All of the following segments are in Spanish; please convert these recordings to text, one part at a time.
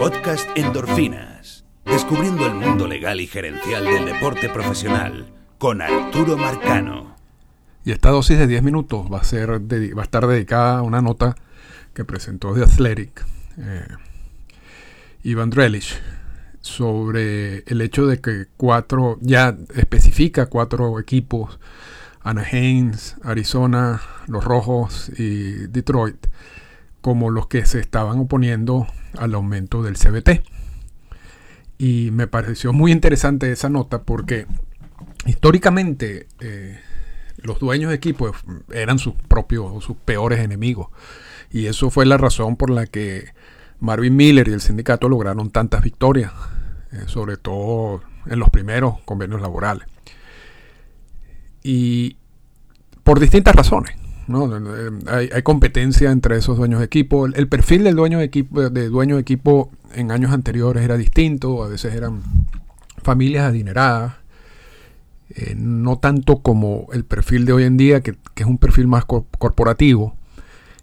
Podcast Endorfinas. Descubriendo el mundo legal y gerencial del deporte profesional con Arturo Marcano. Y esta dosis de 10 minutos va a, ser va a estar dedicada a una nota que presentó The Athletic, eh, Ivan Drelich, sobre el hecho de que cuatro, ya especifica cuatro equipos, Anaheim, Arizona, Los Rojos y Detroit, como los que se estaban oponiendo al aumento del CBT. Y me pareció muy interesante esa nota porque históricamente eh, los dueños de equipos eran sus propios, sus peores enemigos. Y eso fue la razón por la que Marvin Miller y el sindicato lograron tantas victorias, eh, sobre todo en los primeros convenios laborales. Y por distintas razones. Hay, competencia entre esos dueños de equipo. El, perfil del dueño de equipo, de dueño de equipo en años anteriores era distinto. A veces eran familias adineradas. Eh, no tanto como el perfil de hoy en día, que, es un perfil más corporativo.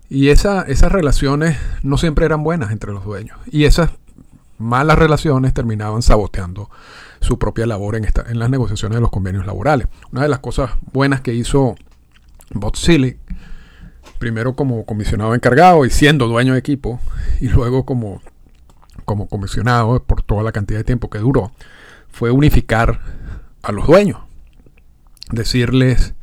Y esa, esas relaciones no siempre eran buenas entre los dueños. Y esas malas relaciones terminaban saboteando su propia labor en, esta, en las negociaciones de los convenios laborales. Una de las cosas buenas que hizo Botzili, primero como comisionado encargado y siendo dueño de equipo, y luego como, como comisionado por toda la cantidad de tiempo que duró, fue unificar a los dueños. Decirles,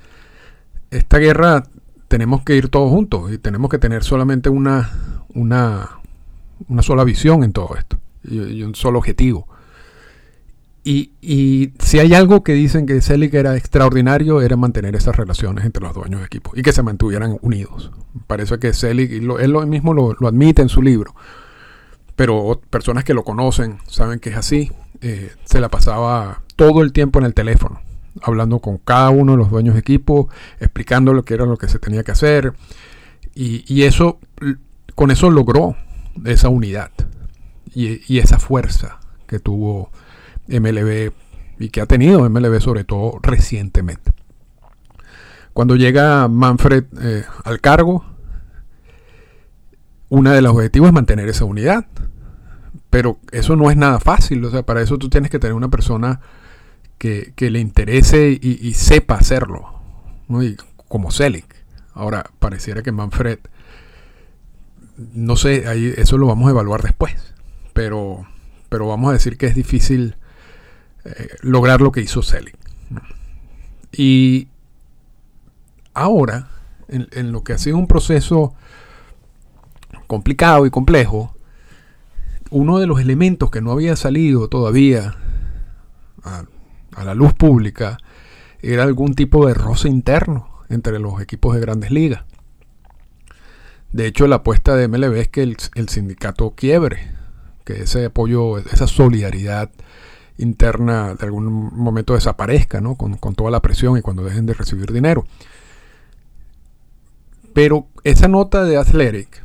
esta guerra tenemos que ir todos juntos y tenemos que tener solamente una, una, una sola visión en todo esto y, un solo objetivo. Y, si hay algo que dicen que Selig era extraordinario, era mantener esas relaciones entre los dueños de equipo y que se mantuvieran unidos. Parece que Selig, él mismo lo, admite en su libro, pero personas que lo conocen saben que es así. Eh, se la pasaba todo el tiempo en el teléfono, hablando con cada uno de los dueños de equipo, explicando lo que era lo que se tenía que hacer. Y, eso, con eso logró esa unidad y esa fuerza que tuvo MLB y que ha tenido MLB sobre todo recientemente. Cuando llega Manfred eh, al cargo, uno de los objetivos es mantener esa unidad. Pero eso no es nada fácil. O sea, para eso tú tienes que tener una persona que, le interese y, sepa hacerlo. como Selig. Ahora, pareciera que Manfred, no sé, ahí, eso lo vamos a evaluar después. Pero, pero vamos a decir que es difícil eh, lograr lo que hizo Selig. Y ahora, en, lo que ha sido un proceso complicado y complejo, uno de los elementos que no había salido todavía a, la luz pública era algún tipo de roce interno entre los equipos de grandes ligas. De hecho, la apuesta de MLB es que el, el sindicato quiebre, que ese apoyo, esa solidaridad interna de algún momento desaparezca, ¿no? Con, toda la presión y cuando dejen de recibir dinero. Pero esa nota de Athletic,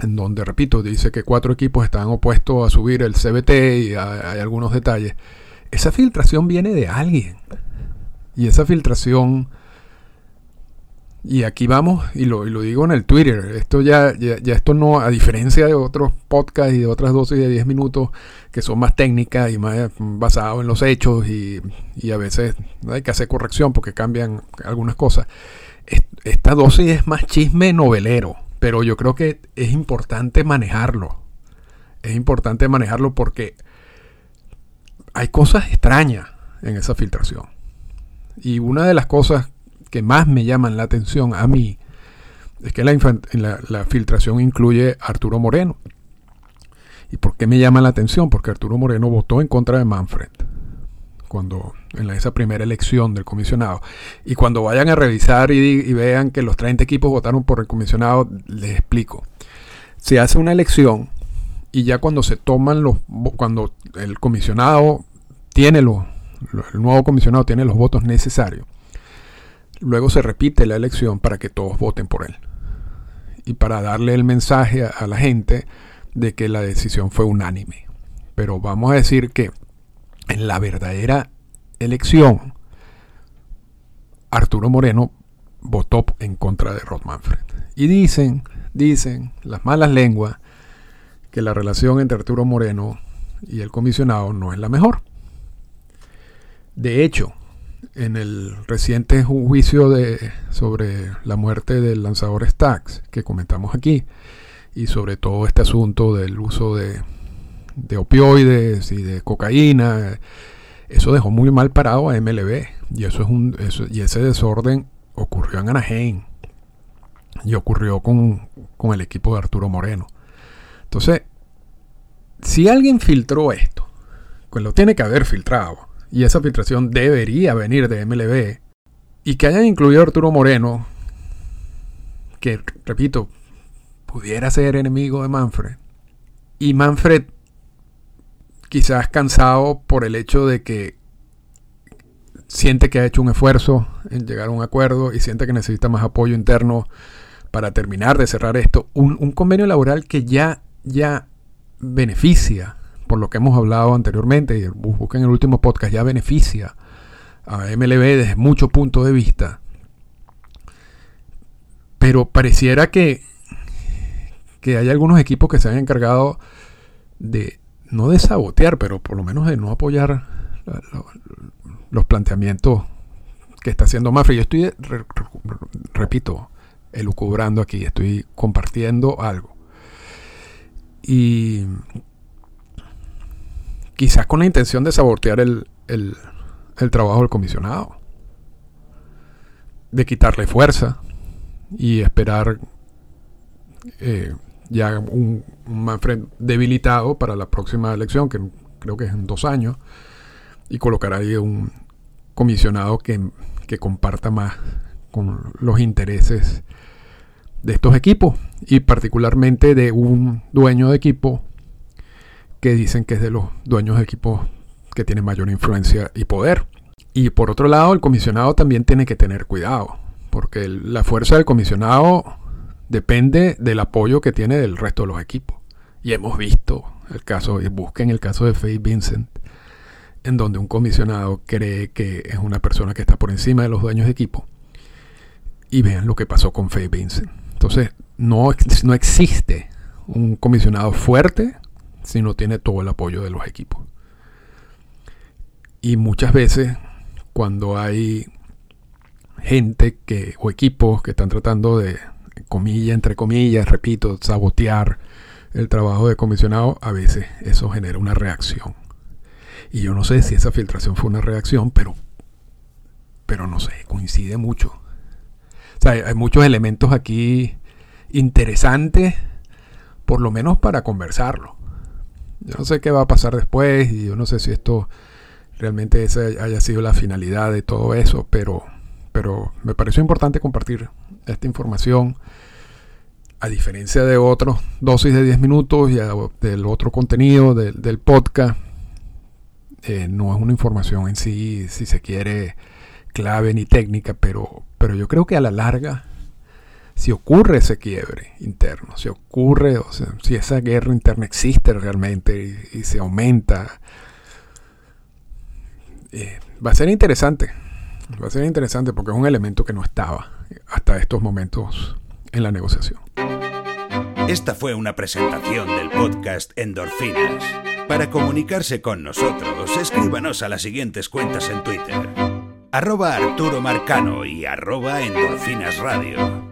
en donde, repito, dice que cuatro equipos están opuestos a subir el CBT y hay algunos detalles, esa filtración viene de alguien. Y esa filtración y aquí vamos, y lo, digo en el Twitter, esto ya, ya, esto no, a diferencia de otros podcasts y de otras dosis de 10 minutos que son más técnicas y más basados en los hechos y, a veces hay que hacer corrección porque cambian algunas cosas. Esta dosis es más chisme novelero, pero yo creo que es importante manejarlo. Es importante manejarlo porque hay cosas extrañas en esa filtración. Y una de las cosas que más me llaman la atención a mí es que la, filtración incluye a Arturo Moreno. ¿Y por qué me llama la atención? Porque Arturo Moreno votó en contra de Manfred cuando en esa primera elección del comisionado. Y cuando vayan a revisar y, vean que los 30 equipos votaron por el comisionado, les explico. Se hace una elección y ya cuando se toman los cuando el comisionado tiene los el nuevo comisionado tiene los votos necesarios Luego se repite la elección para que todos voten por él. Y para darle el mensaje a, la gente de que la decisión fue unánime. Pero vamos a decir que en la verdadera elección, Arturo Moreno votó en contra de Rod Manfred. Y dicen, dicen las malas lenguas, que la relación entre Arturo Moreno y el comisionado no es la mejor. De hecho, en el reciente juicio de, sobre la muerte del lanzador Stax que comentamos aquí, y sobre todo este asunto del uso de, de opioides y de cocaína, eso dejó muy mal parado a MLB. Y, eso es un, y ese desorden ocurrió en Anaheim y ocurrió con, con el equipo de Arturo Moreno. Entonces, si alguien filtró esto, pues lo tiene que haber filtrado. Y esa filtración debería venir de MLB. Y que hayan incluido a Arturo Moreno, que, repito, pudiera ser enemigo de Manfred. Y Manfred quizás cansado por el hecho de que siente que ha hecho un esfuerzo en llegar a un acuerdo y siente que necesita más apoyo interno para terminar de cerrar esto. Un, convenio laboral que ya, ya beneficia, por lo que hemos hablado anteriormente, y busquen el último podcast, ya beneficia a MLB desde muchos puntos de vista. Pero pareciera que, que hay algunos equipos que se han encargado de, no de sabotear, pero por lo menos de no apoyar los planteamientos que está haciendo Mafre. Yo estoy, repito, elucubrando aquí, estoy compartiendo algo. Y quizás con la intención de sabotear el, trabajo del comisionado, de quitarle fuerza y esperar eh, ya un, Manfred debilitado para la próxima elección, que creo que es en dos años, y colocar ahí un comisionado que, que comparta más con los intereses de estos equipos y particularmente de un dueño de equipo que dicen que es de los dueños de equipos que tienen mayor influencia y poder. Y por otro lado, el comisionado también tiene que tener cuidado, porque la fuerza del comisionado depende del apoyo que tiene del resto de los equipos. Y hemos visto el caso, y busquen el caso de Faye Vincent, en donde un comisionado cree que es una persona que está por encima de los dueños de equipo. Y vean lo que pasó con Faye Vincent. Entonces, no, no existe un comisionado fuerte si no tiene todo el apoyo de los equipos. Y muchas veces, cuando hay gente que, o equipos que están tratando de comillas, entre comillas, repito, sabotear el trabajo de comisionado, a veces eso genera una reacción. Y yo no sé si esa filtración fue una reacción, pero, pero no sé, coincide mucho. O sea, hay muchos elementos aquí interesantes, por lo menos para conversarlo. Yo no sé qué va a pasar después y yo no sé si esto realmente esa haya sido la finalidad de todo eso, pero, pero me pareció importante compartir esta información, a diferencia de otros dosis de 10 minutos y del otro contenido del, podcast, eh, no es una información en sí, si se quiere, clave ni técnica, pero, pero yo creo que a la larga, si ocurre ese quiebre interno, si ocurre, o sea, si esa guerra interna existe realmente y, se aumenta, eh, va a ser interesante. Va a ser interesante porque es un elemento que no estaba hasta estos momentos en la negociación. Esta fue una presentación del podcast Endorfinas. Para comunicarse con nosotros, escríbanos a las siguientes cuentas en Twitter. Arroba Arturo Marcano y arroba Endorfinas Radio.